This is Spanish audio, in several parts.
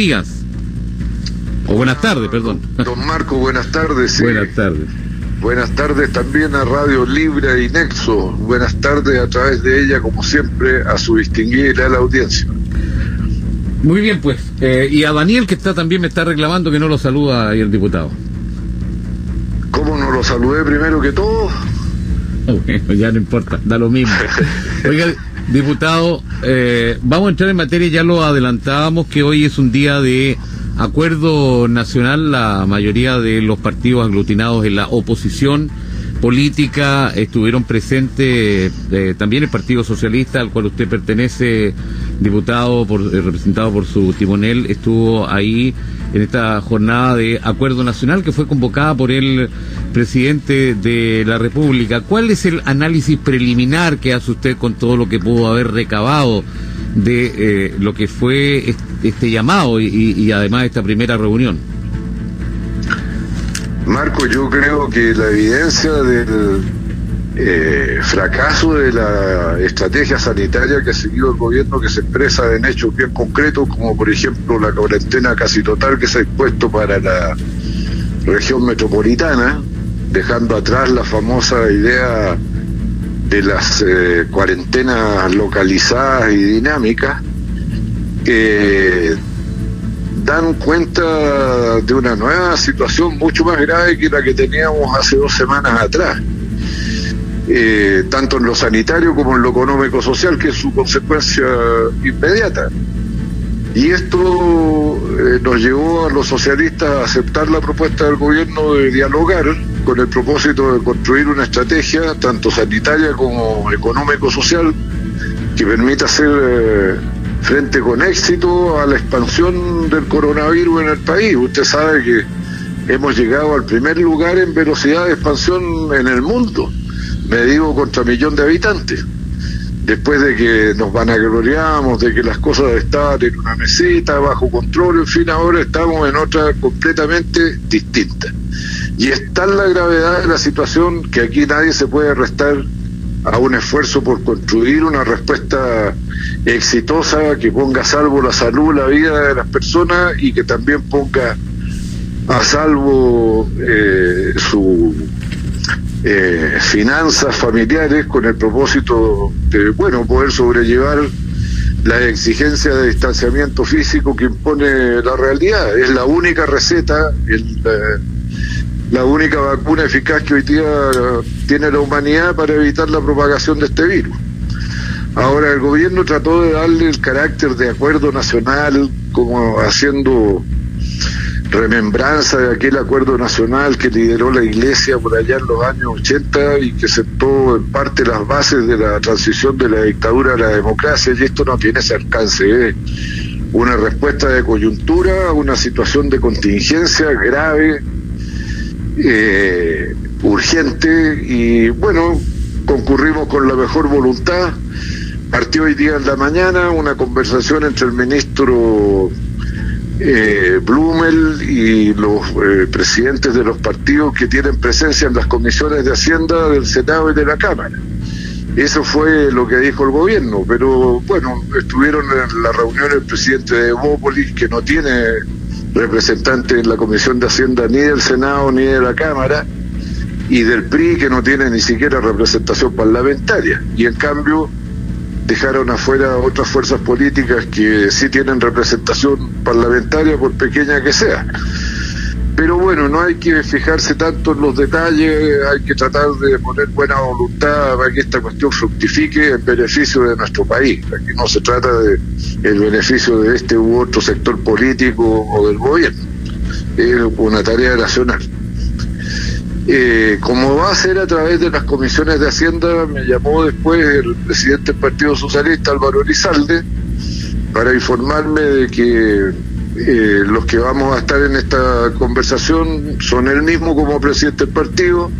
días. O buenas tardes, perdón. Don Marco, buenas tardes. Buenas tardes. Buenas tardes también a Radio Libre y Nexo. Buenas tardes a través de ella, como siempre, a su distinguida la audiencia. Muy bien, pues. Eh, y a Daniel, que está también me está reclamando que no lo saluda ahí el diputado. ¿Cómo no lo saludé primero que todo? Bueno, ya no importa, da lo mismo. Oiga, diputado, eh, vamos a entrar en materia, ya lo adelantábamos, que hoy es un día de acuerdo nacional, la mayoría de los partidos aglutinados en la oposición política estuvieron presentes eh, también el Partido Socialista al cual usted pertenece, diputado por, eh, representado por su timonel, estuvo ahí en esta jornada de acuerdo nacional que fue convocada por el presidente de la República. ¿Cuál es el análisis preliminar que hace usted con todo lo que pudo haber recabado de eh, lo que fue este, llamado y, y además esta primera reunión? Marco, yo creo que la evidencia del eh, fracaso de la estrategia sanitaria que ha seguido el gobierno, que se expresa en hechos bien concretos, como por ejemplo la cuarentena casi total que se ha impuesto para la región metropolitana, dejando atrás la famosa idea de las eh, cuarentenas localizadas y dinámicas, que dan cuenta de una nueva situación mucho más grave que la que teníamos hace dos semanas atrás. Eh, tanto en lo sanitario como en lo económico-social, que es su consecuencia inmediata. Y esto eh, nos llevó a los socialistas a aceptar la propuesta del gobierno de dialogar con el propósito de construir una estrategia, tanto sanitaria como económico-social, que permita hacer eh, frente con éxito a la expansión del coronavirus en el país. Usted sabe que hemos llegado al primer lugar en velocidad de expansión en el mundo, medido contra millón de habitantes. Después de que nos vanagloriamos de que las cosas estaban en una meseta, bajo control, en fin, ahora estamos en otra completamente distinta. Y es tal la gravedad de la situación que aquí nadie se puede restar a un esfuerzo por construir una respuesta exitosa que ponga a salvo la salud, la vida de las personas y que también ponga a salvo eh, sus eh, finanzas familiares con el propósito de, bueno, poder sobrellevar la exigencia de distanciamiento físico que impone la realidad. Es la única receta, el, la única vacuna eficaz que hoy día tiene la humanidad para evitar la propagación de este virus. Ahora, el gobierno trató de darle el carácter de acuerdo nacional, como haciendo remembranza de aquel acuerdo nacional que lideró la Iglesia por allá en los años 80 y que sentó en parte las bases de la transición de la dictadura a la democracia, y esto no tiene ese alcance, es una respuesta de coyuntura una situación de contingencia grave eh, urgente y bueno, concurrimos con la mejor voluntad. Partió hoy día en la mañana una conversación entre el ministro eh, Blumel y los eh, presidentes de los partidos que tienen presencia en las comisiones de Hacienda del Senado y de la Cámara. Eso fue lo que dijo el gobierno, pero bueno, estuvieron en la reunión el presidente de Bópolis, que no tiene representante en la Comisión de Hacienda ni del Senado ni de la Cámara, y del PRI que no tiene ni siquiera representación parlamentaria. Y en cambio dejaron afuera otras fuerzas políticas que sí tienen representación parlamentaria, por pequeña que sea. Pero bueno, no hay que fijarse tanto en los detalles, hay que tratar de poner buena voluntad para que esta cuestión fructifique en beneficio de nuestro país. Aquí no se trata de el beneficio de este u otro sector político o del gobierno. Es una tarea nacional. Eh, como va a ser a través de las comisiones de Hacienda, me llamó después el presidente del Partido Socialista, Álvaro Elizalde, para informarme de que eh, los que vamos a estar en esta conversación son él mismo como presidente del partido,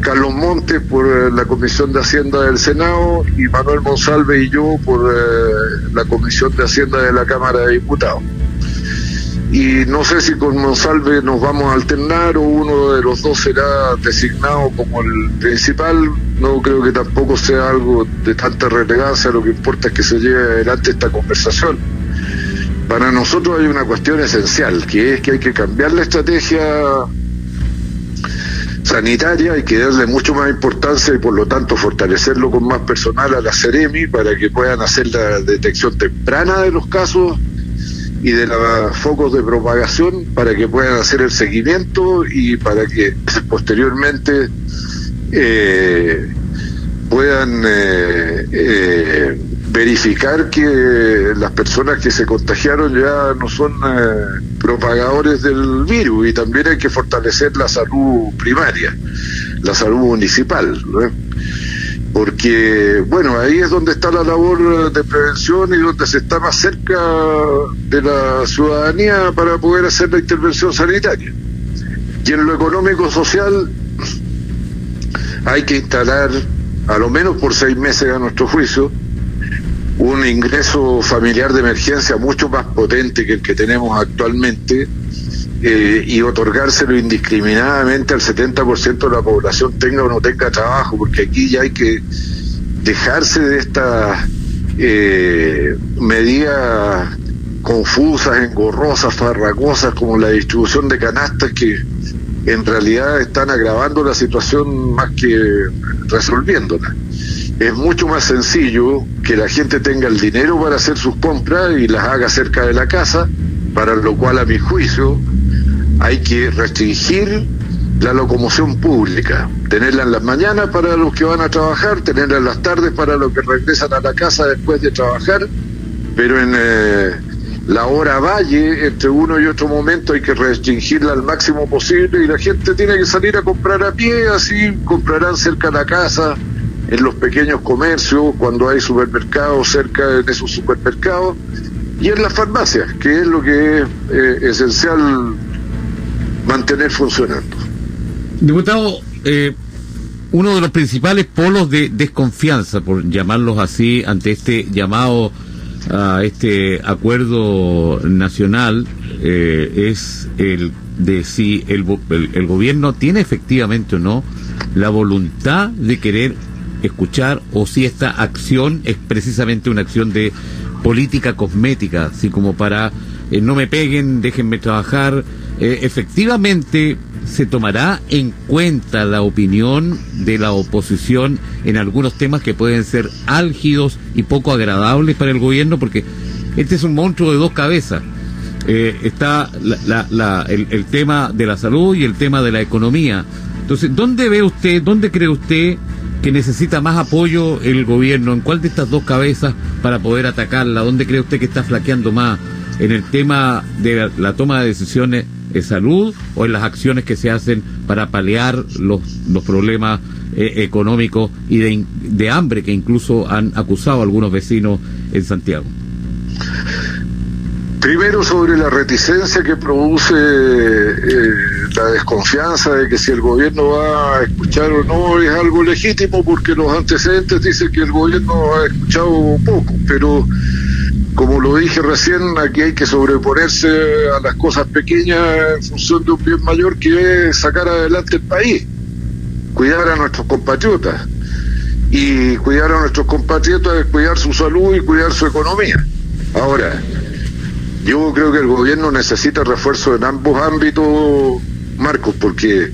Carlos Montes por eh, la Comisión de Hacienda del Senado y Manuel Monsalve y yo por eh, la Comisión de Hacienda de la Cámara de Diputados. Y no sé si con Monsalve nos vamos a alternar o uno de los dos será designado como el principal. No creo que tampoco sea algo de tanta relevancia, lo que importa es que se lleve adelante esta conversación para nosotros hay una cuestión esencial, que es que hay que cambiar la estrategia sanitaria, hay que darle mucho más importancia y por lo tanto fortalecerlo con más personal a la Ceremi para que puedan hacer la detección temprana de los casos y de los focos de propagación para que puedan hacer el seguimiento y para que posteriormente eh, puedan eh, eh, verificar que las personas que se contagiaron ya no son propagadores del virus y también hay que fortalecer la salud primaria, la salud municipal. Porque bueno, ahí es donde está la labor de prevención y donde se está más cerca de la ciudadanía para poder hacer la intervención sanitaria. Y en lo económico social hay que instalar, a lo menos por seis meses a nuestro juicio, un ingreso familiar de emergencia mucho más potente que el que tenemos actualmente, eh, y otorgárselo indiscriminadamente al 70% de la población tenga o no tenga trabajo, porque aquí ya hay que dejarse de estas eh, medidas confusas, engorrosas, farragosas, como la distribución de canastas que en realidad están agravando la situación más que resolviéndola. Es mucho más sencillo que la gente tenga el dinero para hacer sus compras y las haga cerca de la casa, para lo cual a mi juicio hay que restringir la locomoción pública, tenerla en las mañanas para los que van a trabajar, tenerla en las tardes para los que regresan a la casa después de trabajar, pero en eh, la hora valle, entre uno y otro momento, hay que restringirla al máximo posible y la gente tiene que salir a comprar a pie, así comprarán cerca de la casa, en los pequeños comercios, cuando hay supermercados cerca de esos supermercados, y en las farmacias, que es lo que es eh, esencial mantener funcionando. Diputado, eh, uno de los principales polos de desconfianza, por llamarlos así, ante este llamado a este acuerdo nacional, eh, es el de si el, el, gobierno tiene efectivamente o no la voluntad de querer escuchar o si esta acción es precisamente una acción de política cosmética, así como para eh, no me peguen, déjenme trabajar, eh, efectivamente se tomará en cuenta la opinión de la oposición en algunos temas que pueden ser álgidos y poco agradables para el gobierno, porque este es un monstruo de dos cabezas. Eh, está el, el, tema de la salud y el tema de la economía. Entonces, ¿dónde ve usted, dónde cree usted que necesita más apoyo el gobierno? ¿En cuál de estas dos cabezas para poder atacarla? ¿Dónde cree usted que está flaqueando más? ¿En el tema de la toma de decisiones de salud o en las acciones que se hacen para paliar los, los problemas eh, económicos y de, de hambre que incluso han acusado algunos vecinos en Santiago. Primero sobre la reticencia que produce eh, la desconfianza de que si el gobierno va a escuchar o no es algo legítimo porque los antecedentes dicen que el gobierno ha escuchado poco, pero como lo dije recién, aquí hay que sobreponerse a las cosas pequeñas en función de un bien mayor que es sacar adelante el país, cuidar a nuestros compatriotas. Y cuidar a nuestros compatriotas es cuidar su salud y cuidar su economía. Ahora, yo creo que el gobierno necesita refuerzo en ambos ámbitos, Marcos, porque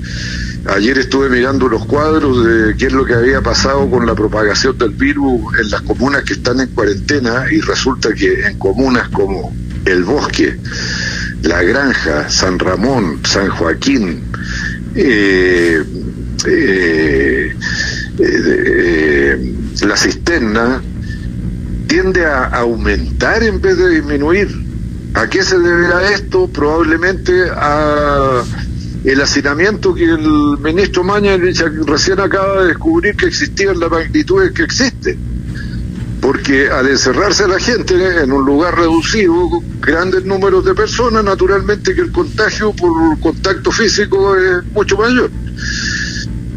Ayer estuve mirando los cuadros de qué es lo que había pasado con la propagación del virus en las comunas que están en cuarentena y resulta que en comunas como El Bosque, La Granja, San Ramón, San Joaquín, eh, eh, eh, la cisterna tiende a aumentar en vez de disminuir. ¿A qué se deberá esto? Probablemente a el hacinamiento que el ministro Mañalich recién acaba de descubrir que existía en la magnitud que existe. Porque al encerrarse la gente en un lugar reducido, grandes números de personas, naturalmente que el contagio por contacto físico es mucho mayor.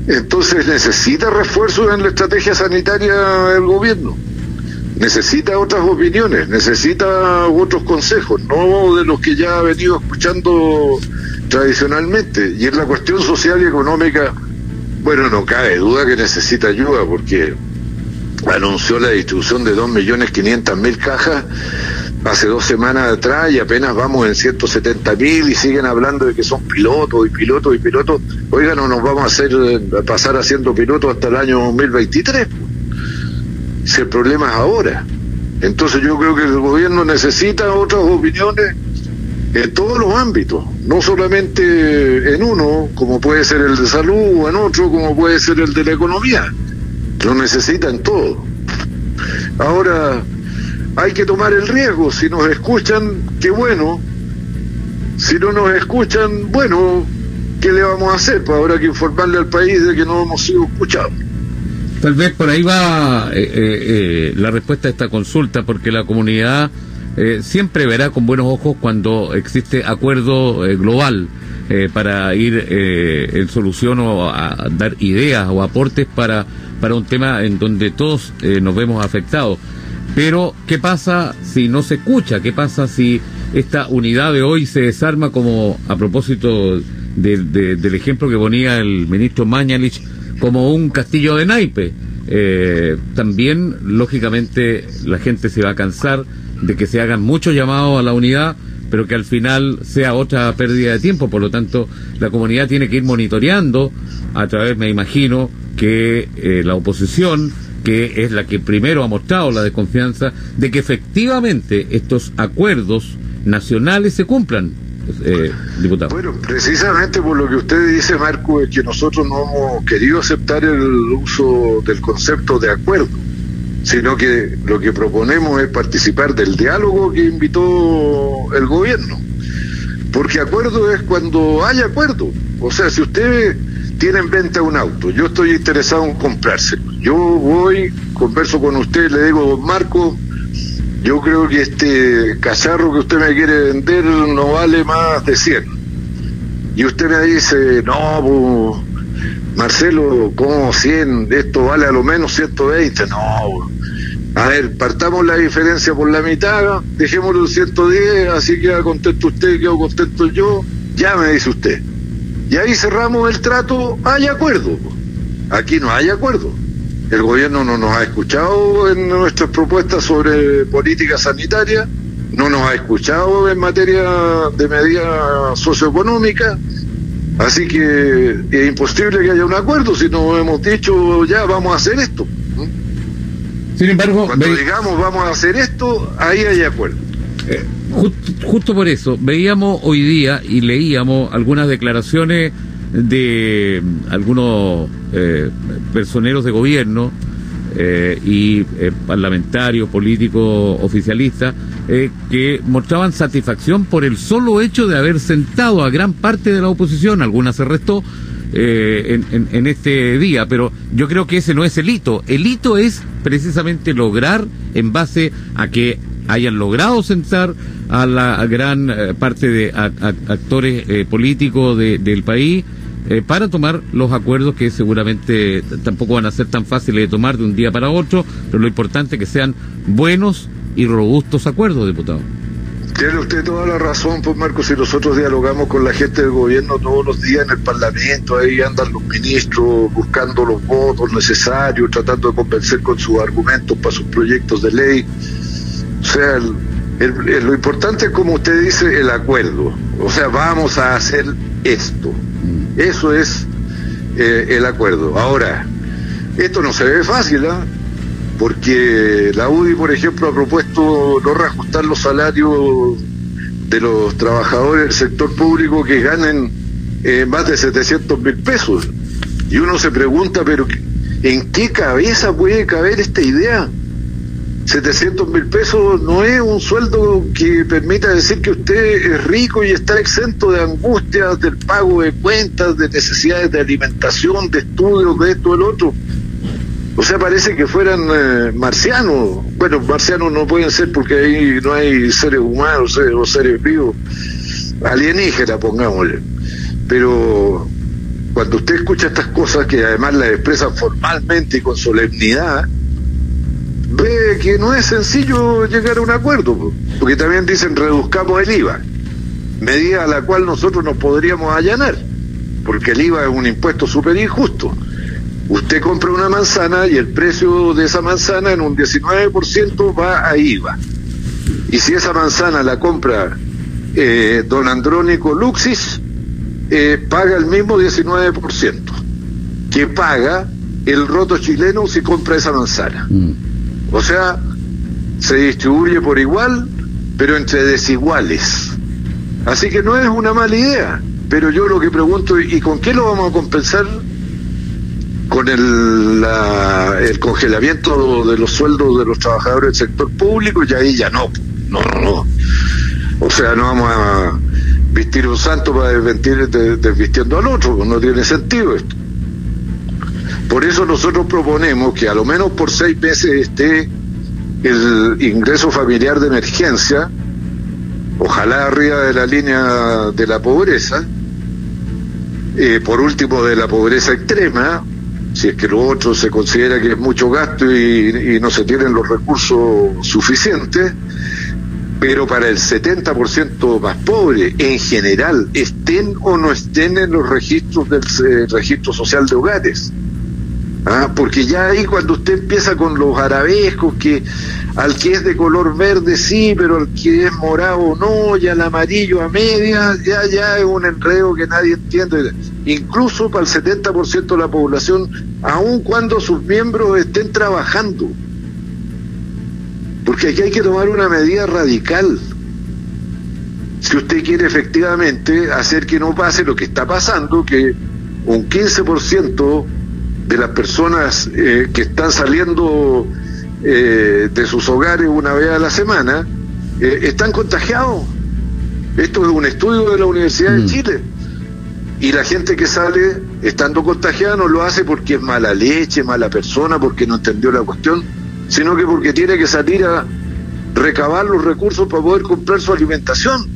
Entonces necesita refuerzos en la estrategia sanitaria del gobierno. Necesita otras opiniones, necesita otros consejos, no de los que ya ha venido escuchando tradicionalmente. Y en la cuestión social y económica, bueno, no cabe duda que necesita ayuda porque anunció la distribución de 2.500.000 cajas hace dos semanas atrás y apenas vamos en 170 mil y siguen hablando de que son pilotos y pilotos y pilotos. Oiga, no nos vamos a hacer a pasar haciendo pilotos hasta el año 2023. Si el problema es ahora. Entonces yo creo que el gobierno necesita otras opiniones en todos los ámbitos, no solamente en uno, como puede ser el de salud, o en otro, como puede ser el de la economía. Lo necesita en todo. Ahora, hay que tomar el riesgo. Si nos escuchan, qué bueno. Si no nos escuchan, bueno, ¿qué le vamos a hacer? Pues habrá que informarle al país de que no hemos sido escuchados. Tal vez por ahí va eh, eh, eh, la respuesta a esta consulta, porque la comunidad siempre verá con buenos ojos cuando existe acuerdo global para ir en solución o a dar ideas o aportes para, para un tema en donde todos nos vemos afectados. Pero, ¿qué pasa si no se escucha? ¿Qué pasa si esta unidad de hoy se desarma como, a propósito del ejemplo que ponía el ministro Mañalich, como un castillo de naipe? Eh, también, lógicamente, la gente se va a cansar de que se hagan muchos llamados a la unidad, pero que al final sea otra pérdida de tiempo. Por lo tanto, la comunidad tiene que ir monitoreando a través, me imagino, que eh, la oposición que es la que primero ha mostrado la desconfianza de que efectivamente estos acuerdos nacionales se cumplan, eh, diputado. Bueno, precisamente por lo que usted dice, Marco, es que nosotros no hemos querido aceptar el uso del concepto de acuerdo, sino que lo que proponemos es participar del diálogo que invitó el gobierno. Porque acuerdo es cuando hay acuerdo. O sea, si usted tiene en venta un auto, yo estoy interesado en comprárselo yo voy, converso con usted, le digo, Marco, yo creo que este cacharro que usted me quiere vender no vale más de 100. Y usted me dice, no, Marcelo, ¿cómo 100? Esto vale a lo menos 120. No, a ver, partamos la diferencia por la mitad, dejémoslo en 110, así queda contento usted, quedo contento yo, ya me dice usted. Y ahí cerramos el trato, hay acuerdo. Aquí no hay acuerdo. El gobierno no nos ha escuchado en nuestras propuestas sobre política sanitaria, no nos ha escuchado en materia de medidas socioeconómicas, así que es imposible que haya un acuerdo si no hemos dicho ya vamos a hacer esto. Sin embargo, cuando digamos vamos a hacer esto, ahí hay acuerdo. Eh, justo por eso, veíamos hoy día y leíamos algunas declaraciones de algunos eh, personeros de gobierno eh, y eh, parlamentarios, políticos, oficialistas, que mostraban satisfacción por el solo hecho de haber sentado a gran parte de la oposición, alguna se restó, en, en, este día, pero yo creo que ese no es el hito. El hito es precisamente lograr, en base a que hayan logrado sentar a la gran parte de actores políticos del país, eh, para tomar los acuerdos que seguramente tampoco van a ser tan fáciles de tomar de un día para otro, pero lo importante es que sean buenos y robustos acuerdos, diputado. Tiene usted toda la razón, pues Marcos, si nosotros dialogamos con la gente del gobierno todos los días en el Parlamento, ahí andan los ministros buscando los votos necesarios, tratando de convencer con sus argumentos para sus proyectos de ley. O sea, lo importante es, como usted dice, el acuerdo. O sea, vamos a hacer esto. Eso es eh, el acuerdo. Ahora, esto no se ve fácil, ¿ah? porque la UDI, por ejemplo, ha propuesto no reajustar los salarios de los trabajadores del sector público que ganen eh, más de 700 mil pesos. Y uno se pregunta, pero ¿en qué cabeza puede caber esta idea? 700 mil pesos no es un sueldo que permita decir que usted es rico y está exento de angustias del pago de cuentas, de necesidades de alimentación, de estudios, de esto, del otro. O sea, parece que fueran eh, marcianos. Bueno, marcianos no pueden ser porque ahí no hay seres humanos o seres vivos. Alienígenas, pongámosle. Pero cuando usted escucha estas cosas, que además las expresan formalmente y con solemnidad, que no es sencillo llegar a un acuerdo, porque también dicen reduzcamos el IVA, medida a la cual nosotros nos podríamos allanar, porque el IVA es un impuesto súper injusto. Usted compra una manzana y el precio de esa manzana en un 19% va a IVA. Y si esa manzana la compra eh, don Andrónico Luxis, eh, paga el mismo 19% que paga el roto chileno si compra esa manzana. Mm. O sea, se distribuye por igual, pero entre desiguales. Así que no es una mala idea, pero yo lo que pregunto, ¿y con qué lo vamos a compensar? Con el, el congelamiento de los sueldos de los trabajadores del sector público, y ahí ya no, no, no, no. O sea, no vamos a vestir un santo para desvestir, desvistiendo al otro, no tiene sentido esto. Por eso nosotros proponemos que a lo menos por seis meses esté el ingreso familiar de emergencia, ojalá arriba de la línea de la pobreza, eh, por último de la pobreza extrema, si es que lo otro se considera que es mucho gasto y, no se tienen los recursos suficientes, pero para el 70% más pobre, en general, estén o no estén en los registros del eh, registro social de hogares. ¿Ah? Porque ya ahí cuando usted empieza con los arabescos, que al que es de color verde sí, pero al que es morado no, y al amarillo a media, ya, ya es un enredo que nadie entiende. Incluso para el 70% de la población, aun cuando sus miembros estén trabajando. Porque aquí hay que tomar una medida radical. Si usted quiere efectivamente hacer que no pase lo que está pasando, que un 15% de las personas eh, que están saliendo eh, de sus hogares una vez a la semana eh, están contagiados. Esto es un estudio de la Universidad de mm. Chile. Y la gente que sale estando contagiada no lo hace porque es mala leche, mala persona, porque no entendió la cuestión, sino que porque tiene que salir a recabar los recursos para poder comprar su alimentación.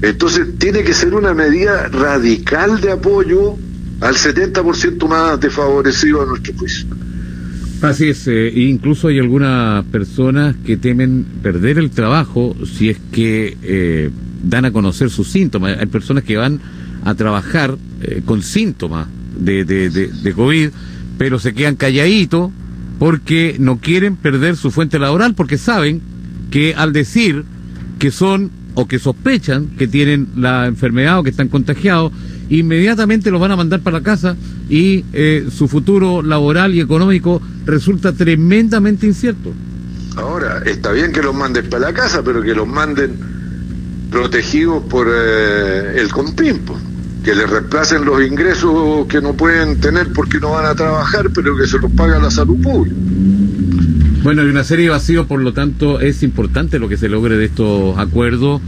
Entonces tiene que ser una medida radical de apoyo al 70% más desfavorecido a nuestro juicio. Así es, eh, incluso hay algunas personas que temen perder el trabajo si es que eh, dan a conocer sus síntomas. Hay personas que van a trabajar eh, con síntomas de, de, COVID, pero se quedan calladitos porque no quieren perder su fuente laboral, porque saben que al decir que son o que sospechan que tienen la enfermedad o que están contagiados, inmediatamente los van a mandar para la casa y eh, su futuro laboral y económico resulta tremendamente incierto. Ahora, está bien que los manden para la casa, pero que los manden protegidos por eh, el compimpo, que les reemplacen los ingresos que no pueden tener porque no van a trabajar, pero que se los paga la salud pública. Bueno, hay una serie de vacíos, por lo tanto, es importante lo que se logre de estos acuerdos.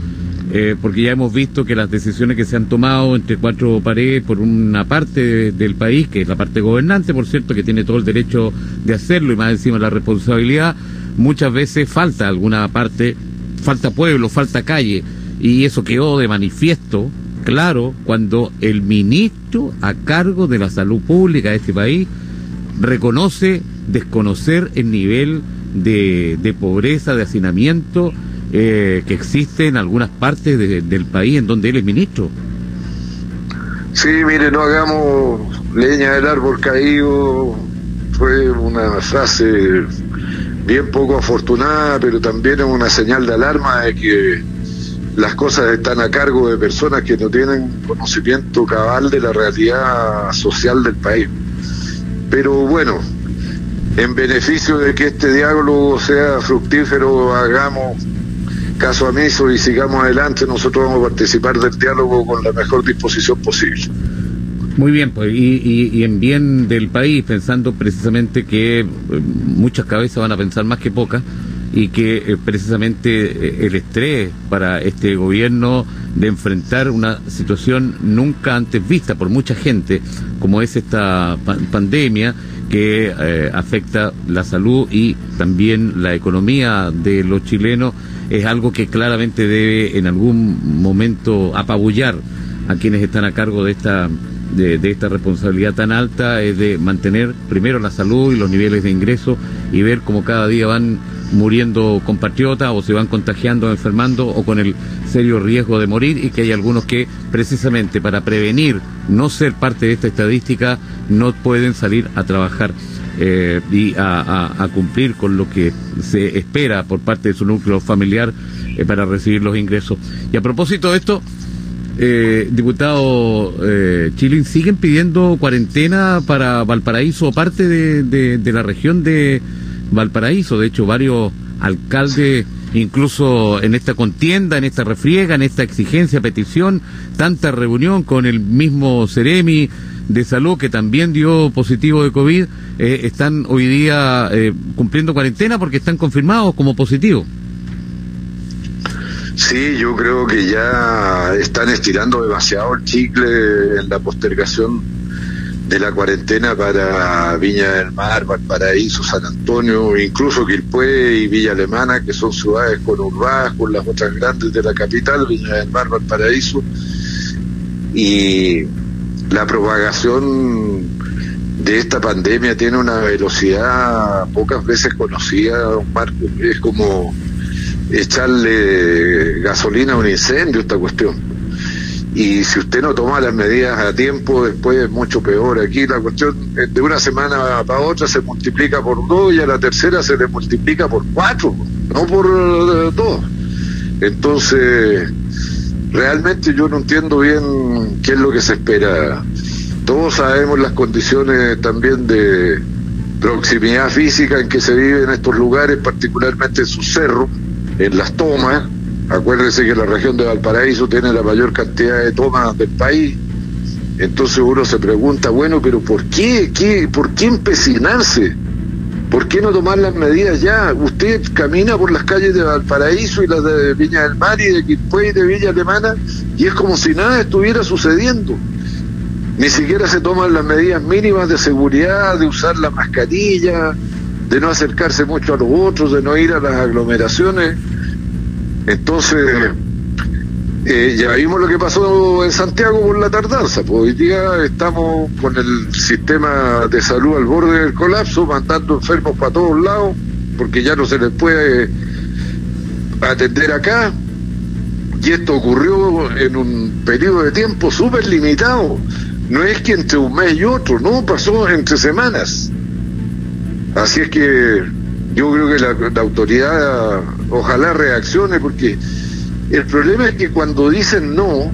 Eh, porque ya hemos visto que las decisiones que se han tomado entre cuatro paredes por una parte del país, que es la parte gobernante, por cierto, que tiene todo el derecho de hacerlo y más encima la responsabilidad, muchas veces falta alguna parte, falta pueblo, falta calle, y eso quedó de manifiesto, claro, cuando el ministro a cargo de la salud pública de este país reconoce desconocer el nivel de, de pobreza, de hacinamiento, eh, que existe en algunas partes del país en donde él es ministro. Sí, mire, no hagamos leña del árbol caído. Fue una frase bien poco afortunada, pero también es una señal de alarma de que las cosas están a cargo de personas que no tienen conocimiento cabal de la realidad social del país. Pero bueno, en beneficio de que este diálogo sea fructífero, hagamos caso amiso y sigamos adelante, nosotros vamos a participar del diálogo con la mejor disposición posible. Muy bien, pues, y, y, en bien del país, pensando precisamente que eh, muchas cabezas van a pensar más que pocas y que eh, precisamente eh, el estrés para este gobierno de enfrentar una situación nunca antes vista por mucha gente, como es esta pandemia que afecta la salud y también la economía de los chilenos, es algo que claramente debe en algún momento apabullar a quienes están a cargo de esta de, esta responsabilidad tan alta es de mantener primero la salud y los niveles de ingreso y ver cómo cada día van muriendo compatriotas o se van contagiando, enfermando o con el serio riesgo de morir y que hay algunos que precisamente para prevenir no ser parte de esta estadística no pueden salir a trabajar. Eh, y a, cumplir con lo que se espera por parte de su núcleo familiar eh, para recibir los ingresos. Y a propósito de esto, eh, diputado eh, Chilin, ¿siguen pidiendo cuarentena para Valparaíso o parte de, de, la región de Valparaíso? De hecho, varios alcaldes, incluso en esta contienda, en esta refriega, en esta exigencia, petición, tanta reunión con el mismo Ceremi de Salud, que también dio positivo de COVID, eh, están hoy día eh, cumpliendo cuarentena porque están confirmados como positivos. Sí, yo creo que ya están estirando demasiado el chicle en la postergación de la cuarentena para Viña del Mar, Valparaíso, San Antonio, incluso Quilpué y Villa Alemana, que son ciudades conurbadas con las otras grandes de la capital, Viña del Mar, Valparaíso. Y la propagación de esta pandemia tiene una velocidad pocas veces conocida, Marco. Es como echarle gasolina a un incendio esta cuestión. Y si usted no toma las medidas a tiempo, después es mucho peor. Aquí la cuestión de una semana para otra se multiplica por dos y a la tercera se le multiplica por cuatro, no por eh, dos. Entonces, realmente yo no entiendo bien qué es lo que se espera. Todos sabemos las condiciones también de proximidad física en que se vive en estos lugares, particularmente en sus cerros, en las tomas. Acuérdense que la región de Valparaíso tiene la mayor cantidad de tomas del país. Entonces uno se pregunta, bueno, pero ¿por qué? qué ¿Por qué empecinarse? ¿Por qué no tomar las medidas ya? Usted camina por las calles de Valparaíso y las de Viña del Mar y de Quilpué y de Villa Alemana y es como si nada estuviera sucediendo. Ni siquiera se toman las medidas mínimas de seguridad, de usar la mascarilla, de no acercarse mucho a los otros, de no ir a las aglomeraciones. Entonces, eh, ya vimos lo que pasó en Santiago por la tardanza, pues hoy día estamos con el sistema de salud al borde del colapso, mandando enfermos para todos lados, porque ya no se les puede atender acá, y esto ocurrió en un periodo de tiempo súper limitado, no es que entre un mes y otro, no, pasó entre semanas. Así es que yo creo que la, la autoridad ojalá reaccione porque el problema es que cuando dicen no,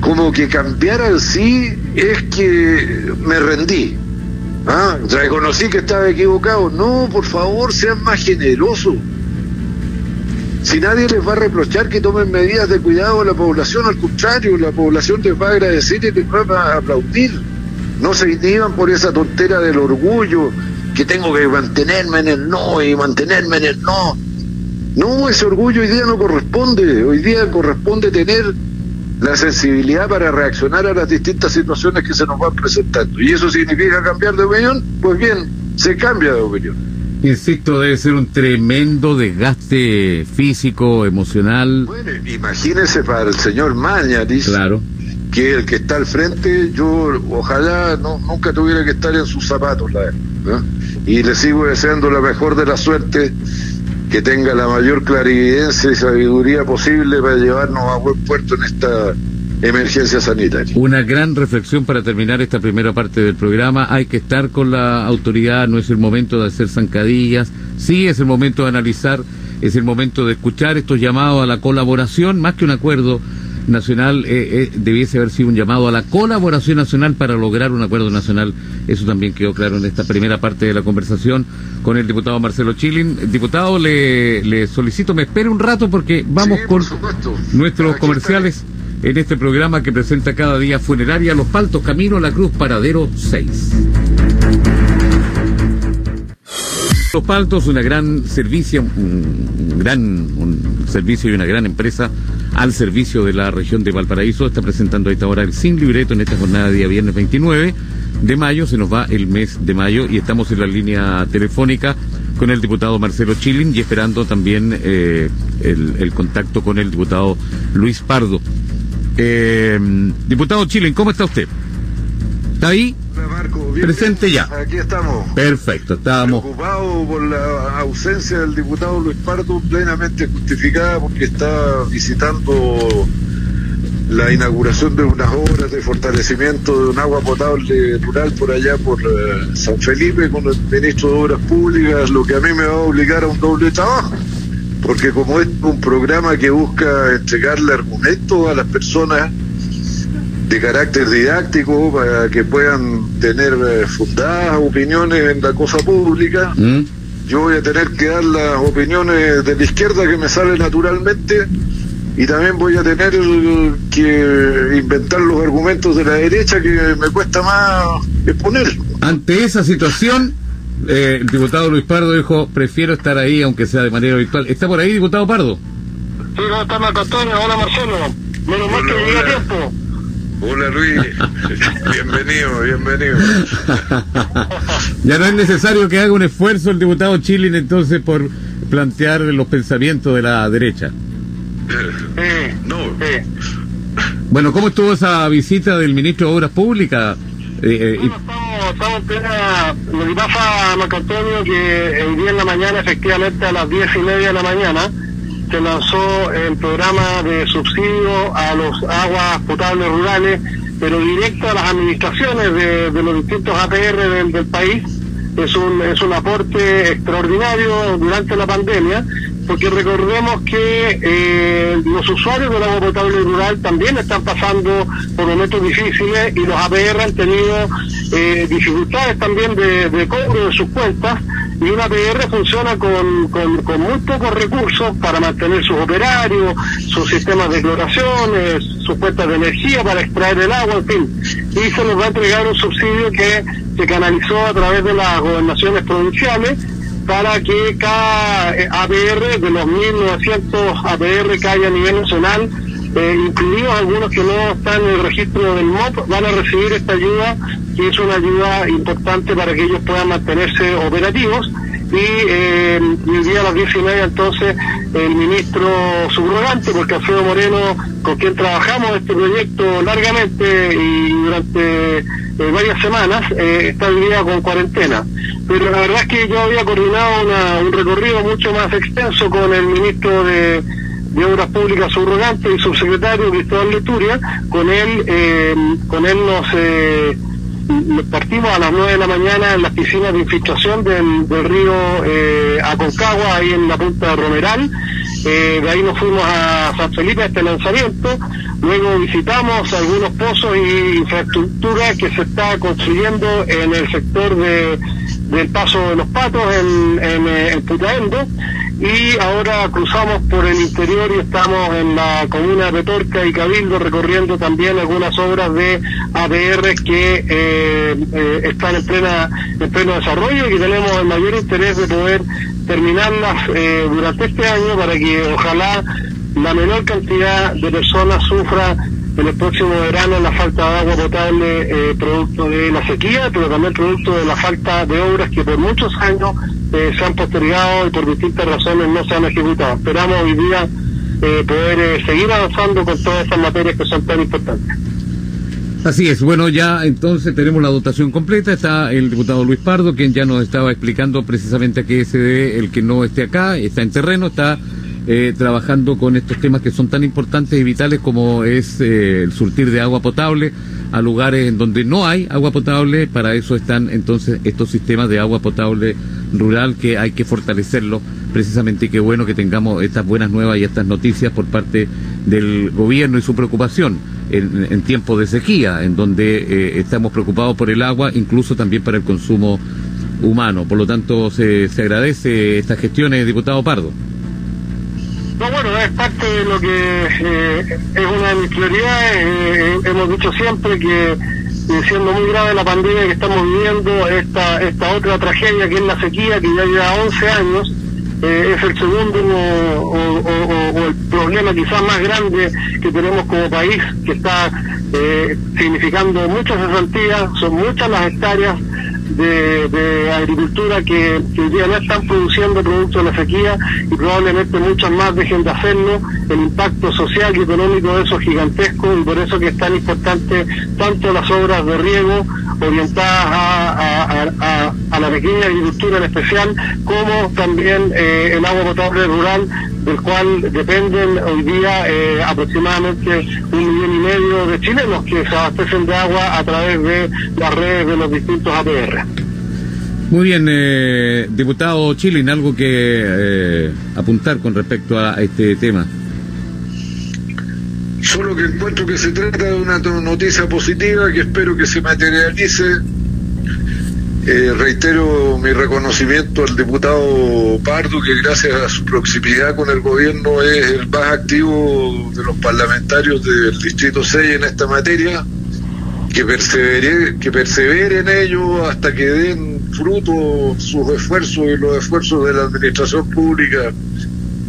como que cambiar al sí es que me rendí. ¿Ah? Reconocí que estaba equivocado. No, por favor, sean más generosos. Si nadie les va a reprochar que tomen medidas de cuidado a la población, al contrario, la población les va a agradecer y les va a aplaudir. No se inhiban por esa tontera del orgullo, que tengo que mantenerme en el no y mantenerme en el no. No, ese orgullo hoy día no corresponde. Hoy día corresponde tener la sensibilidad para reaccionar a las distintas situaciones que se nos van presentando. ¿Y eso significa cambiar de opinión? Pues bien, se cambia de opinión. Insisto, debe ser un tremendo desgaste físico, emocional. Bueno, imagínese para el señor Mañaris, claro. que el que está al frente, yo ojalá no, nunca tuviera que estar en sus zapatos, la verdad. Y le sigo deseando la mejor de la suerte que tenga la mayor clarividencia y sabiduría posible para llevarnos a buen puerto en esta emergencia sanitaria. Una gran reflexión para terminar esta primera parte del programa. Hay que estar con la autoridad, no es el momento de hacer zancadillas, sí es el momento de analizar, es el momento de escuchar estos llamados a la colaboración, más que un acuerdo nacional eh, eh, debiese haber sido un llamado a la colaboración nacional para lograr un acuerdo nacional. Eso también quedó claro en esta primera parte de la conversación con el diputado Marcelo Chilin. Diputado, le, le solicito, me espere un rato porque vamos con nuestros comerciales en este programa que presenta cada día Funeraria Los Paltos, Camino La Cruz, Paradero 6. Los Paltos, una gran servicio, un gran servicio y una gran empresa al servicio de la región de Valparaíso. Está presentando a esta hora el Sin Libreto en esta jornada de día viernes 29 de mayo. Se nos va el mes de mayo y estamos en la línea telefónica con el diputado Marcelo Chilin y esperando también eh, el, contacto con el diputado Luis Pardo. Eh, diputado Chilin, ¿cómo está usted? ¿Está ahí? Presente ya. Aquí estamos. Perfecto, estábamos. Preocupado por la ausencia del diputado Luis Pardo, plenamente justificada porque está visitando la inauguración de unas obras de fortalecimiento de un agua potable rural por allá por eh, San Felipe con el ministro de Obras Públicas, lo que a mí me va a obligar a un doble trabajo. Porque como es un programa que busca entregarle argumentos a las personas de carácter didáctico para que puedan tener eh, fundadas opiniones en la cosa pública, ¿Mm? yo voy a tener que dar las opiniones de la izquierda que me salen naturalmente y también voy a tener que inventar los argumentos de la derecha que me cuesta más exponer. Ante esa situación, eh, el diputado Luis Pardo dijo, prefiero estar ahí aunque sea de manera virtual. ¿Está por ahí, diputado Pardo? Sí, no está Marco Antonio. Hola, Marcelo. Menos mal que llegué a tiempo. Hola Luis, bienvenido, bienvenido. ya no es necesario que haga un esfuerzo el diputado Chilin entonces por plantear los pensamientos de la derecha. no. Bueno, ¿cómo estuvo esa visita del ministro de Obras Públicas? Eh, eh, estamos, en plena... Lo que pasa, Marco Antonio, que el día en la mañana, efectivamente a las diez y media de la mañana, se lanzó el programa de subsidio a los aguas potables rurales, pero directo a las administraciones de, los distintos APR del, país. Es un, es un aporte extraordinario durante la pandemia, porque recordemos que eh, los usuarios del agua potable rural también están pasando por momentos difíciles y los APR han tenido eh, dificultades también de, de cobro de sus cuentas y una PR funciona con, con, muy pocos recursos para mantener sus operarios, sus sistemas de cloraciones, sus puestas de energía para extraer el agua, en fin. Y se les va a entregar un subsidio que se canalizó a través de las gobernaciones provinciales para que cada APR, de los 1.900 APR que hay a nivel nacional, eh, incluidos algunos que no están en el registro del MOP, van a recibir esta ayuda, que es una ayuda importante para que ellos puedan mantenerse operativos. Y eh, el día a las diez y media entonces el ministro subrogante, porque Alfredo Moreno, con quien trabajamos este proyecto largamente y durante eh, varias semanas, eh, está hoy día con cuarentena. Pero la verdad es que yo había coordinado un recorrido mucho más extenso con el ministro de de Obras Públicas subrogante y subsecretario Cristóbal Leturia, con él, eh, con él nos, eh, partimos a las 9 de la mañana en las piscinas de infiltración del, río eh, Aconcagua, ahí en la punta de Romeral, eh, de ahí nos fuimos a San Felipe a este lanzamiento, luego visitamos algunos pozos y infraestructura que se está construyendo en el sector de, del Paso de los Patos en, en, en Putaendo, y ahora cruzamos por el interior y estamos en la comuna de Petorca y Cabildo recorriendo también algunas obras de ADR que eh, eh, están en plena en pleno desarrollo y que tenemos el mayor interés de poder terminarlas eh, durante este año para que ojalá la menor cantidad de personas sufra en el próximo verano la falta de agua potable producto de la sequía, pero también producto de la falta de obras que por muchos años eh, se han postergado y por distintas razones no se han ejecutado. Esperamos hoy día eh, poder eh, seguir avanzando con todas estas materias que son tan importantes. Así es, bueno, ya entonces tenemos la dotación completa, está el diputado Luis Pardo, quien ya nos estaba explicando precisamente a qué se debe el que no esté acá, está en terreno, está trabajando con estos temas que son tan importantes y vitales como es el surtir de agua potable a lugares en donde no hay agua potable, para eso están entonces estos sistemas de agua potable rural que hay que fortalecerlo precisamente y qué bueno que tengamos estas buenas nuevas y estas noticias por parte del gobierno y su preocupación en, tiempos de sequía, en donde eh, estamos preocupados por el agua, incluso también para el consumo humano. Por lo tanto, se, se agradece estas gestiones, diputado Pardo. Es parte de lo que eh, es una de mis prioridades. Eh, hemos dicho siempre que siendo muy grave la pandemia que estamos viviendo, esta, esta otra tragedia que es la sequía, que ya lleva 11 años, eh, es el segundo o, el problema quizás más grande que tenemos como país, que está eh, significando muchas cesantías, son muchas las hectáreas de, agricultura que, hoy día no están produciendo productos de la sequía y probablemente muchas más dejen de hacerlo. El impacto social y económico de eso es gigantesco y por eso que es tan importante tanto las obras de riego orientadas a, a, la pequeña agricultura en especial, como también eh, el agua potable rural, del cual dependen hoy día eh, aproximadamente un millón medio de chilenos que se abastecen de agua a través de las redes de los distintos APR. Muy bien, eh, diputado Chilin, algo que eh, apuntar con respecto a este tema. Solo que encuentro que se trata de una noticia positiva que espero que se materialice. Eh, reitero mi reconocimiento al diputado Pardo, que gracias a su proximidad con el gobierno es el más activo de los parlamentarios del Distrito 6 en esta materia, que persevere, que en ello hasta que den fruto sus esfuerzos y los esfuerzos de la administración pública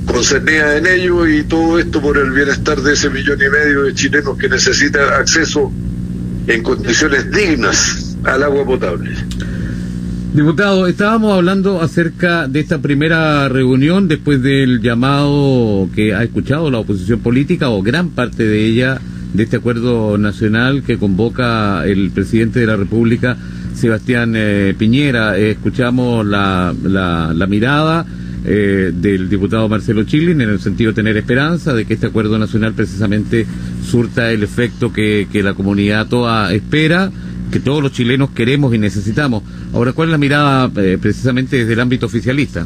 concernida en ello y todo esto por el bienestar de ese millón y medio de chilenos que necesitan acceso en condiciones dignas al agua potable. Diputado, estábamos hablando acerca de esta primera reunión después del llamado que ha escuchado la oposición política o gran parte de ella de este acuerdo nacional que convoca el presidente de la República, Sebastián eh, Piñera. escuchamos la, la, mirada eh, del diputado Marcelo Chilin en el sentido de tener esperanza de que este acuerdo nacional precisamente surta el efecto que, la comunidad toda espera, que todos los chilenos queremos y necesitamos. Ahora, ¿cuál es la mirada eh, precisamente desde el ámbito oficialista?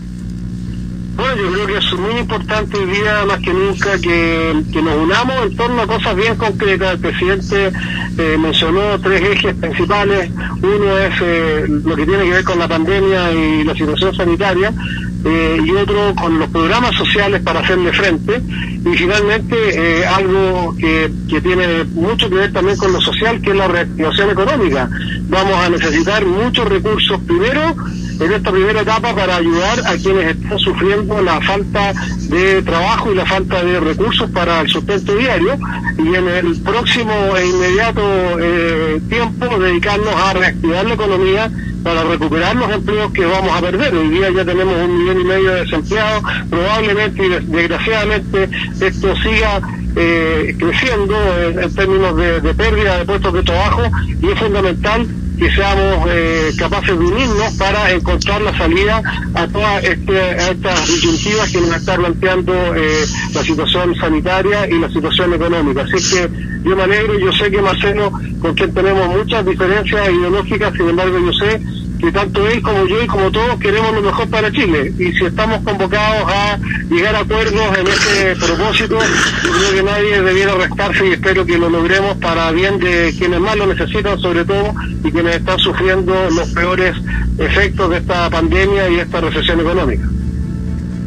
Bueno, yo creo que es muy importante hoy día, más que nunca, que, nos unamos en torno a cosas bien concretas. El presidente eh, mencionó tres ejes principales. Uno es lo que tiene que ver con la pandemia y la situación sanitaria, eh, y otro con los programas sociales para hacerle frente y finalmente eh, algo que, que, tiene mucho que ver también con lo social que es la reactivación económica. Vamos a necesitar muchos recursos primero en esta primera etapa para ayudar a quienes están sufriendo la falta de trabajo y la falta de recursos para el sustento diario y en el próximo e inmediato eh, tiempo dedicarnos a reactivar la economía para recuperar los empleos que vamos a perder. Hoy día ya tenemos un millón y medio de desempleados, probablemente y desgraciadamente esto siga eh, creciendo en, términos de, pérdida de puestos de trabajo y es fundamental que seamos eh, capaces de unirnos para encontrar la salida a todas este, estas disyuntivas que nos está planteando eh, la situación sanitaria y la situación económica. Así que yo me alegro, yo sé que Marcelo, con quien tenemos muchas diferencias ideológicas, sin embargo yo sé que tanto él como yo y como todos queremos lo mejor para Chile. Y si estamos convocados a llegar a acuerdos en ese propósito, yo creo que nadie debiera restarse y espero que lo logremos para bien de quienes más lo necesitan, sobre todo, y quienes están sufriendo los peores efectos de esta pandemia y esta recesión económica.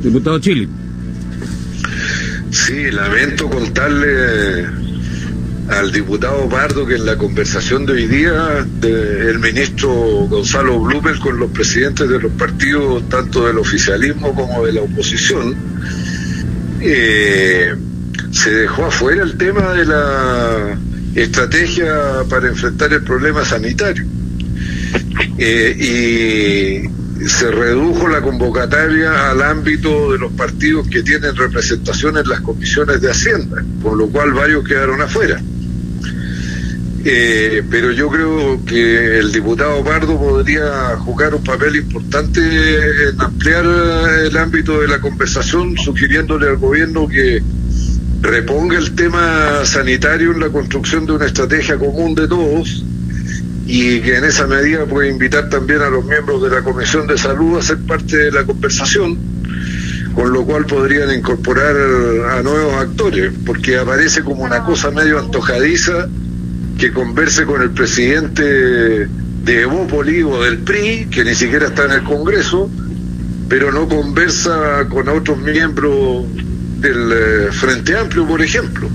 Diputado Chile. Sí, lamento contarle al diputado Pardo que en la conversación de hoy día el ministro Gonzalo Blumel con los presidentes de los partidos, tanto del oficialismo como de la oposición, eh, se dejó afuera el tema de la estrategia para enfrentar el problema sanitario. Eh, y se redujo la convocatoria al ámbito de los partidos que tienen representación en las comisiones de Hacienda, con lo cual varios quedaron afuera. Eh, pero yo creo que el diputado Pardo podría jugar un papel importante en ampliar el ámbito de la conversación, sugiriéndole al gobierno que reponga el tema sanitario en la construcción de una estrategia común de todos y que en esa medida puede invitar también a los miembros de la Comisión de Salud a ser parte de la conversación, con lo cual podrían incorporar a nuevos actores, porque aparece como una cosa medio antojadiza que converse con el presidente de Evópoli o del PRI, que ni siquiera está en el Congreso, pero no conversa con otros miembros del eh, Frente Amplio, por ejemplo,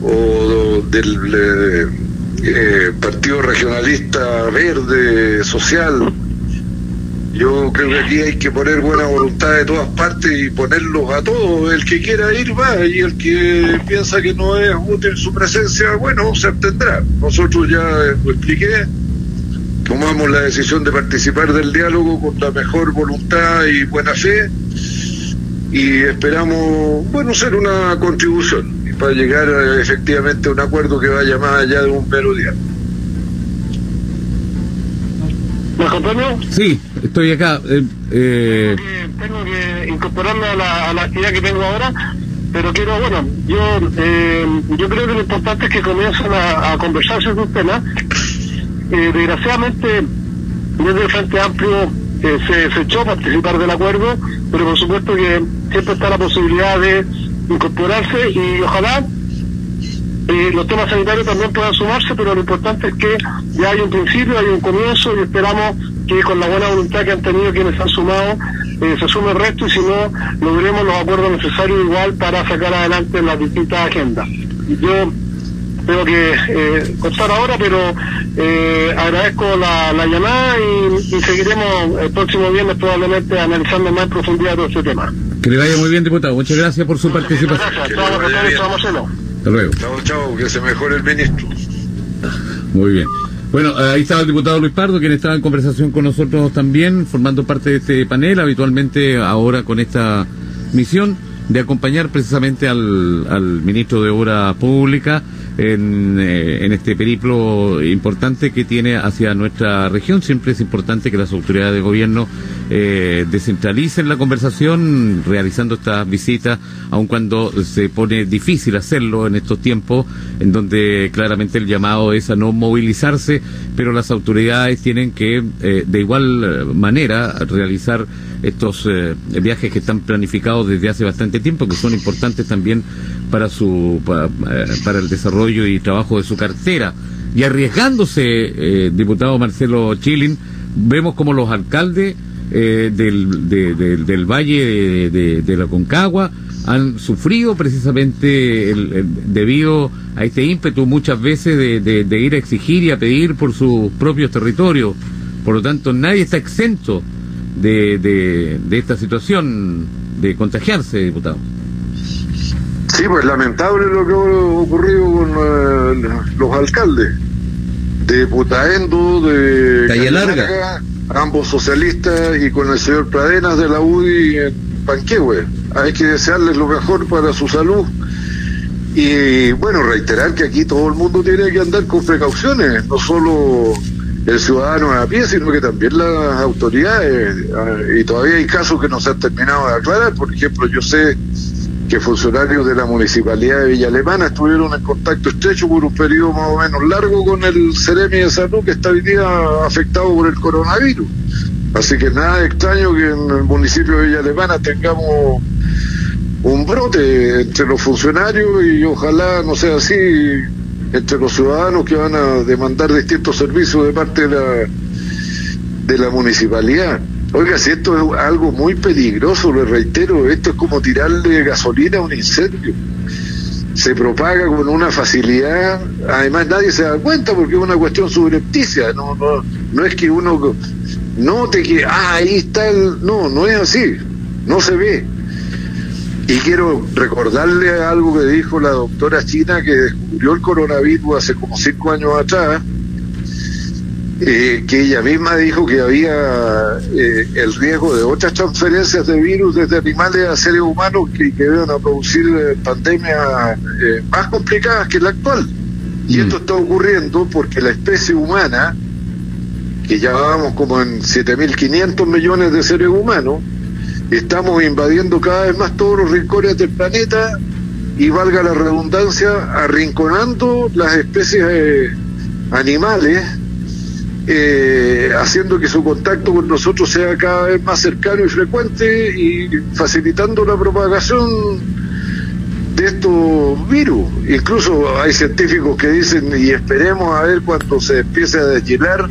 o del eh, eh, Partido Regionalista Verde Social yo creo que aquí hay que poner buena voluntad de todas partes y ponerlos a todos. El que quiera ir va y el que piensa que no es útil su presencia, bueno, se abstendrá. Nosotros ya lo expliqué, tomamos la decisión de participar del diálogo con la mejor voluntad y buena fe y esperamos, bueno, ser una contribución para llegar efectivamente a un acuerdo que vaya más allá de un mero diálogo. Antonio? Sí, estoy acá. Eh, eh, tengo, que, incorporarme a la, actividad que tengo ahora, pero quiero, bueno, yo eh, yo creo que lo importante es que comiencen a, conversar sobre un tema. Eh, desgraciadamente, desde el Frente Amplio eh, se, se echó a participar del acuerdo, pero por supuesto que siempre está la posibilidad de incorporarse y ojalá eh, los temas sanitarios también puedan sumarse, pero lo importante es que ya hay un principio, hay un comienzo y esperamos que con la buena voluntad que han tenido quienes han sumado, eh, se sume el resto y si no, logremos los acuerdos necesarios igual para sacar adelante las distintas agendas. Yo tengo que eh, cortar ahora, pero eh, agradezco la, llamada y, seguiremos el próximo viernes probablemente analizando más en profundidad todo este tema. Que le vaya muy bien, diputado. Muchas gracias por su participación. Gracias. Hasta luego. Chao, chao. Que se mejore el ministro. Muy bien. Bueno, ahí estaba el diputado Luis Pardo, quien estaba en conversación con nosotros también, formando parte de este panel, habitualmente ahora con esta misión de acompañar precisamente al, al ministro de Obra Pública en, eh, en, este periplo importante que tiene hacia nuestra región. Siempre es importante que las autoridades de gobierno eh, descentralicen la conversación realizando estas visitas, aun cuando se pone difícil hacerlo en estos tiempos, en donde claramente el llamado es a no movilizarse, pero las autoridades tienen que eh, de igual manera realizar estos viajes que están planificados desde hace bastante tiempo, que son importantes también para su para el desarrollo y trabajo de su cartera. Y arriesgándose, eh, diputado Marcelo Chilin, vemos como los alcaldes eh, del, del Valle de, la Concagua han sufrido precisamente debido a este ímpetu muchas veces de, ir a exigir y a pedir por sus propios territorios. Por lo tanto, nadie está exento de, de esta situación de contagiarse, diputado. Sí, pues lamentable lo que ha ocurrido con eh, los alcaldes de Putaendo, de Calle Larga, ambos socialistas y con el señor Pradenas de la UDI en Panquehue. Hay que desearles lo mejor para su salud y bueno, reiterar que aquí todo el mundo tiene que andar con precauciones, no solo el ciudadano a pie, sino que también las autoridades. Eh, y todavía hay casos que no se han terminado de aclarar. Por ejemplo, yo sé que funcionarios de la municipalidad de Villa Alemana estuvieron en contacto estrecho por un periodo más o menos largo con el Ceremi de Salud que está hoy afectado por el coronavirus. Así que nada extraño que en el municipio de Villa Alemana tengamos un brote entre los funcionarios y ojalá no sea así entre los ciudadanos que van a demandar distintos servicios de parte de la, de la municipalidad. Oiga, si esto es algo muy peligroso, lo reitero, esto es como tirarle gasolina a un incendio. Se propaga con una facilidad, además nadie se da cuenta porque es una cuestión subrepticia, no, no, no es que uno note que, ah, ahí está el... No, no es así, no se ve. Y quiero recordarle algo que dijo la doctora China que descubrió el coronavirus hace como cinco años atrás, eh, que ella misma dijo que había eh, el riesgo de otras transferencias de virus desde animales a seres humanos que, que iban a producir eh, pandemias más complicadas que la actual. Y mm. esto está ocurriendo porque la especie humana, que ya vamos como en 7.500 millones de seres humanos, estamos invadiendo cada vez más todos los rincones del planeta y valga la redundancia, arrinconando las especies animales eh, haciendo que su contacto con nosotros sea cada vez más cercano y frecuente y facilitando la propagación de estos virus. Incluso hay científicos que dicen, y esperemos a ver cuando se empiece a deshielar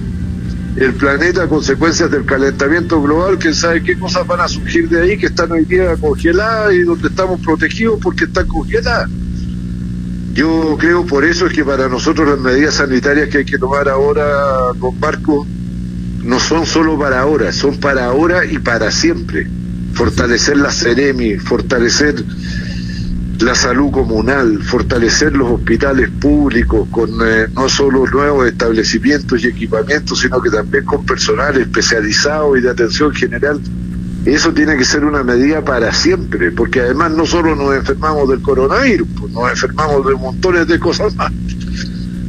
el planeta a consecuencias del calentamiento global, que sabe qué cosas van a surgir de ahí que están hoy día congeladas y donde estamos protegidos porque están congeladas. Yo creo por eso es que para nosotros las medidas sanitarias que hay que tomar ahora, con Marco, no son solo para ahora, son para ahora y para siempre. Fortalecer la Ceremi, fortalecer la salud comunal, fortalecer los hospitales públicos con eh, no solo nuevos establecimientos y equipamientos, sino que también con personal especializado y de atención general eso tiene que ser una medida para siempre, porque además no solo nos enfermamos del coronavirus, pues nos enfermamos de montones de cosas más.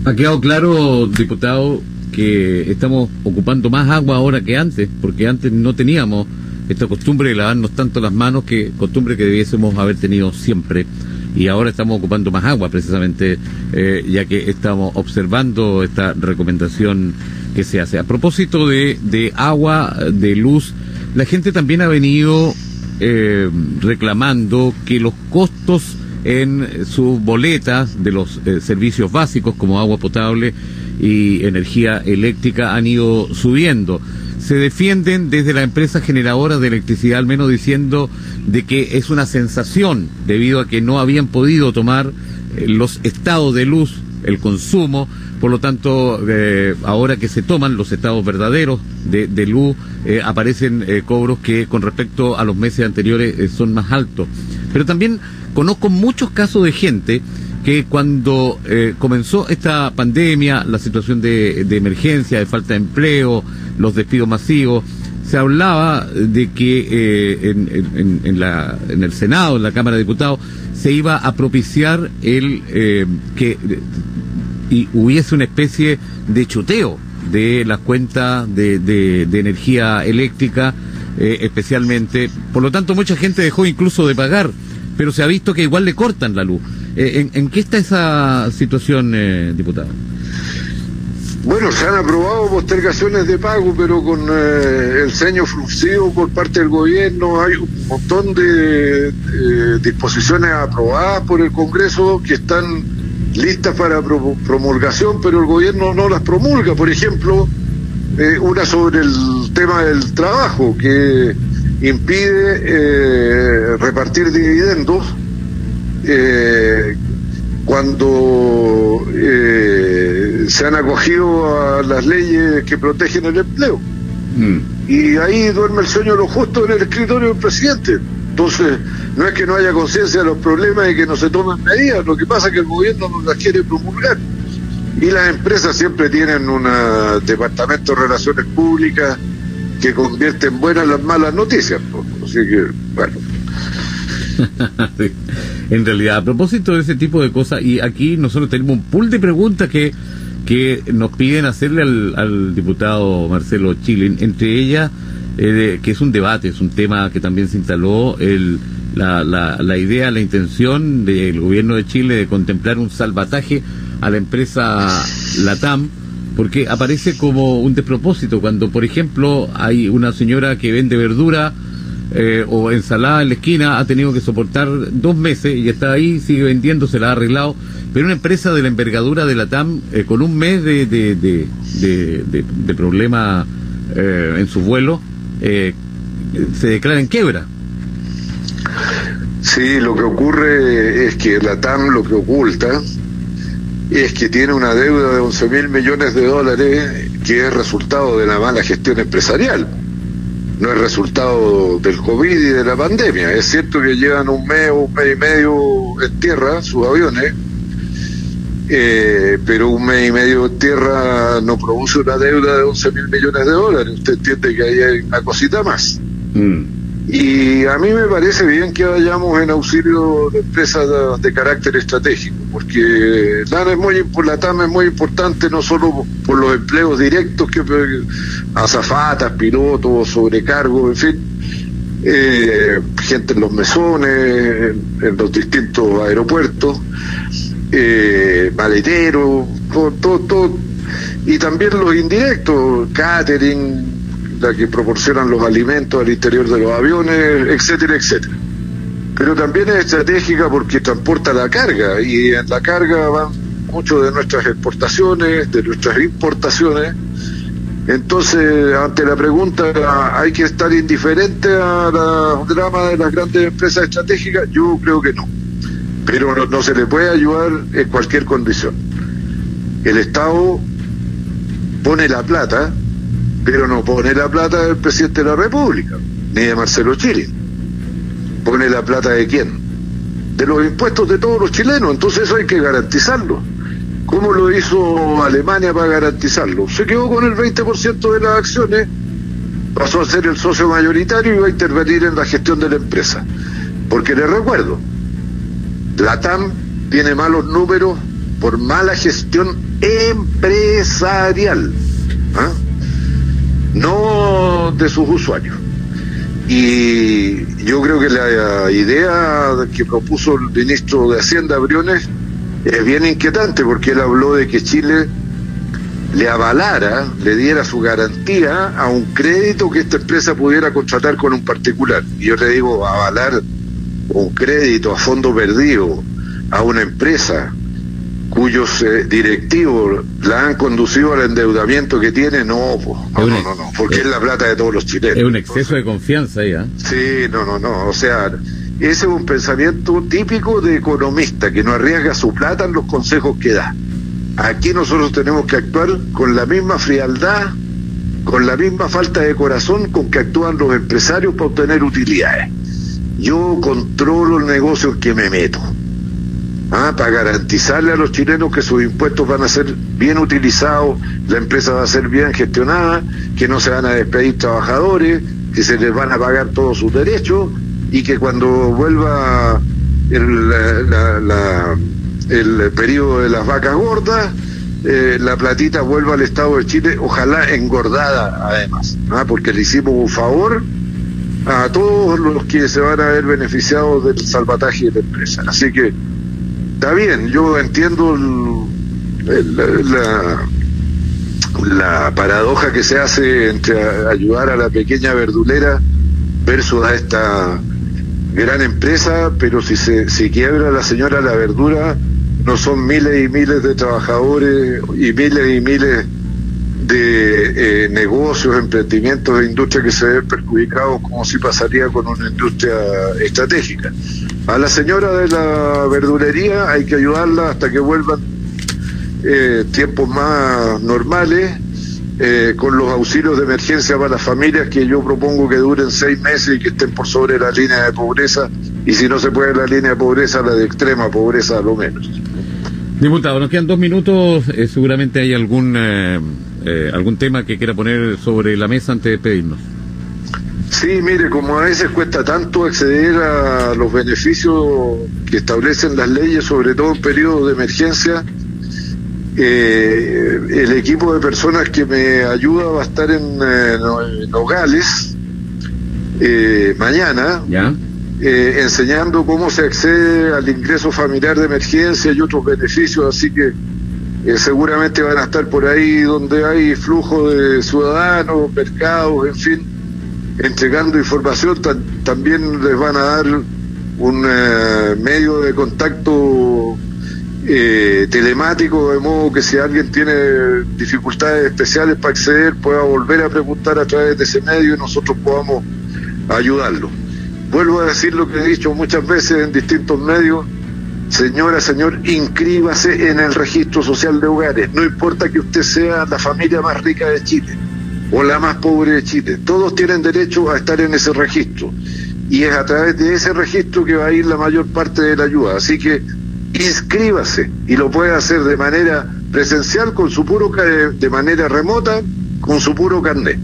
Ha quedado claro, diputado, que estamos ocupando más agua ahora que antes, porque antes no teníamos esta costumbre de lavarnos tanto las manos, que costumbre que debiésemos haber tenido siempre. y ahora estamos ocupando más agua precisamente, eh, ya que estamos observando esta recomendación que se hace. A propósito de, de agua, de luz, la gente también ha venido eh, reclamando que los costos en sus boletas de los eh, servicios básicos como agua potable y energía eléctrica han ido subiendo. Se defienden desde la empresa generadora de electricidad al menos diciendo de que es una sensación debido a que no habían podido tomar eh, los estados de luz, el consumo, por lo tanto, eh, ahora que se toman los estados verdaderos de, de luz, eh, aparecen eh, cobros que con respecto a los meses anteriores son más altos. Pero también conozco muchos casos de gente que cuando comenzó esta pandemia, la situación de, emergencia, de falta de empleo, los despidos masivos, se hablaba de que en, el Senado, en la Cámara de Diputados, se iba a propiciar el que y hubiese una especie de chuteo de las cuentas de, de, energía eléctrica, eh, especialmente. Por lo tanto, mucha gente dejó incluso de pagar, pero se ha visto que igual le cortan la luz. Eh, ¿en, ¿en, qué está esa situación, eh, diputado? Bueno, se han aprobado postergaciones de pago, pero con eh, el ceño fruncido por parte del gobierno. Hay un montón de disposiciones aprobadas por el Congreso que están listas para pro promulgación, pero el gobierno no las promulga. Por ejemplo, eh, una sobre el tema del trabajo, que impide eh, repartir dividendos eh, cuando se han acogido a las leyes que protegen el empleo. Mm. Y ahí duerme el sueño de lo justo en el escritorio del presidente. Entonces, no es que no haya conciencia de los problemas y que no se tomen medidas, lo que pasa es que el gobierno no las quiere promulgar. Y las empresas siempre tienen un departamento de relaciones públicas que convierte en buenas las malas noticias. Así que, bueno. en realidad, a propósito de ese tipo de cosas, y aquí nosotros tenemos un pool de preguntas que, que nos piden hacerle al, al diputado Marcelo Chile, entre ellas, eh, que es un debate, es un tema que también se instaló, el, la, la, la idea, la intención del gobierno de Chile de contemplar un salvataje a la empresa Latam, porque aparece como un despropósito cuando, por ejemplo, hay una señora que vende verdura, eh, o ensalada en la esquina ha tenido que soportar dos meses y está ahí, sigue vendiendo, se la ha arreglado. Pero una empresa de la envergadura de la TAM, eh, con un mes de, de problema eh, en su vuelo, se declara en quiebra. Sí, lo que ocurre es que la TAM lo que oculta es que tiene una deuda de 11 mil millones de dólares que es resultado de la mala gestión empresarial no es resultado del COVID y de la pandemia. Es cierto que llevan un mes un mes y medio en tierra sus aviones, eh, pero un mes y medio en tierra no produce una deuda de 11 mil millones de dólares. Usted entiende que ahí hay una cosita más. Mm. Y a mí me parece bien que vayamos en auxilio de empresas de, de carácter estratégico, porque la, es muy, la TAM es muy importante no solo por los empleos directos, que azafatas, pilotos, sobrecargos, en fin, eh, gente en los mesones, en, en los distintos aeropuertos, eh, maleteros, todo, todo, y también los indirectos, catering, la que proporcionan los alimentos al interior de los aviones, etcétera, etcétera. Pero también es estratégica porque transporta la carga y en la carga van muchas de nuestras exportaciones, de nuestras importaciones. Entonces, ante la pregunta, ¿hay que estar indiferente a la drama de las grandes empresas estratégicas? Yo creo que no. Pero no, se le puede ayudar en cualquier condición. El Estado pone la plata pero no pone la plata del presidente de la República, ni de Marcelo Chile. Pone la plata de quién? De los impuestos de todos los chilenos, entonces eso hay que garantizarlo. ¿Cómo lo hizo Alemania para garantizarlo? Se quedó con el 20% de las acciones, pasó a ser el socio mayoritario y va a intervenir en la gestión de la empresa. Porque les recuerdo, la TAM tiene malos números por mala gestión empresarial. ¿Ah? no de sus usuarios. Y yo creo que la idea que propuso el ministro de Hacienda, Briones, es bien inquietante porque él habló de que Chile le avalara, le diera su garantía a un crédito que esta empresa pudiera contratar con un particular. Y yo le digo, avalar un crédito a fondo perdido a una empresa cuyos eh, directivos la han conducido al endeudamiento que tiene, no, no, no, no, porque es, la plata de todos los chilenos. Es un exceso de confianza ya. ¿eh? Sí, no, no, no, o sea, ese es un pensamiento típico de economista que no arriesga su plata en los consejos que da. Aquí nosotros tenemos que actuar con la misma frialdad, con la misma falta de corazón con que actúan los empresarios para obtener utilidades. Yo controlo el negocio que me meto. ¿ah? para garantizarle a los chilenos que sus impuestos van a ser bien utilizados, la empresa va a ser bien gestionada, que no se van a despedir trabajadores, que se les van a pagar todos sus derechos y que cuando vuelva el, el periodo de las vacas gordas, eh, la platita vuelva al Estado de Chile, ojalá engordada además, ¿ah? porque le hicimos un favor a todos los que se van a ver beneficiados del salvataje de la empresa. Así que está bien, yo entiendo la, la paradoja que se hace entre ayudar a la pequeña verdulera versus a esta gran empresa, pero si se si quiebra la señora la verdura, no son miles y miles de trabajadores y miles y miles de eh, negocios, emprendimientos de industria que se ven perjudicados como si pasaría con una industria estratégica. A la señora de la verdulería hay que ayudarla hasta que vuelvan eh, tiempos más normales, eh, con los auxilios de emergencia para las familias que yo propongo que duren seis meses y que estén por sobre la línea de pobreza, y si no se puede la línea de pobreza, la de extrema pobreza a lo menos. Diputado, nos quedan dos minutos, eh, seguramente hay algún, algún tema que quiera poner sobre la mesa antes de pedirnos. Sí, mire, como a veces cuesta tanto acceder a los beneficios que establecen las leyes, sobre todo en periodos de emergencia, eh, el equipo de personas que me ayuda va a estar en, Nogales eh, mañana, eh, enseñando cómo se accede al ingreso familiar de emergencia y otros beneficios, así que seguramente van a estar por ahí donde hay flujo de ciudadanos, mercados, en fin entregando información, también les van a dar un eh, medio de contacto eh, telemático, de modo que si alguien tiene dificultades especiales para acceder, pueda volver a preguntar a través de ese medio y nosotros podamos ayudarlo. Vuelvo a decir lo que he dicho muchas veces en distintos medios. Señora, señor, inscríbase en el registro social de hogares. No importa que usted sea la familia más rica de Chile o la más pobre de Chile. Todos tienen derecho a estar en ese registro y es a través de ese registro que va a ir la mayor parte de la ayuda. Así que inscríbase y lo puede hacer de manera presencial con su puro de manera remota con su puro carnet.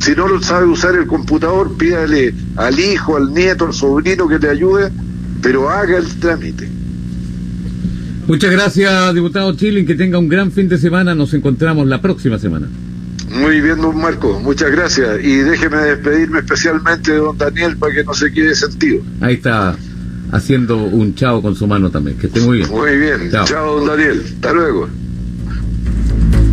Si no lo sabe usar el computador, pídale al hijo, al nieto, al sobrino que te ayude, pero haga el trámite. Muchas gracias, diputado Chilin, que tenga un gran fin de semana. Nos encontramos la próxima semana. Muy bien, don Marco, muchas gracias. Y déjeme despedirme especialmente de don Daniel para que no se quede sentido. Ahí está haciendo un chao con su mano también. Que esté muy bien. Muy bien. chao don Daniel. Hasta luego.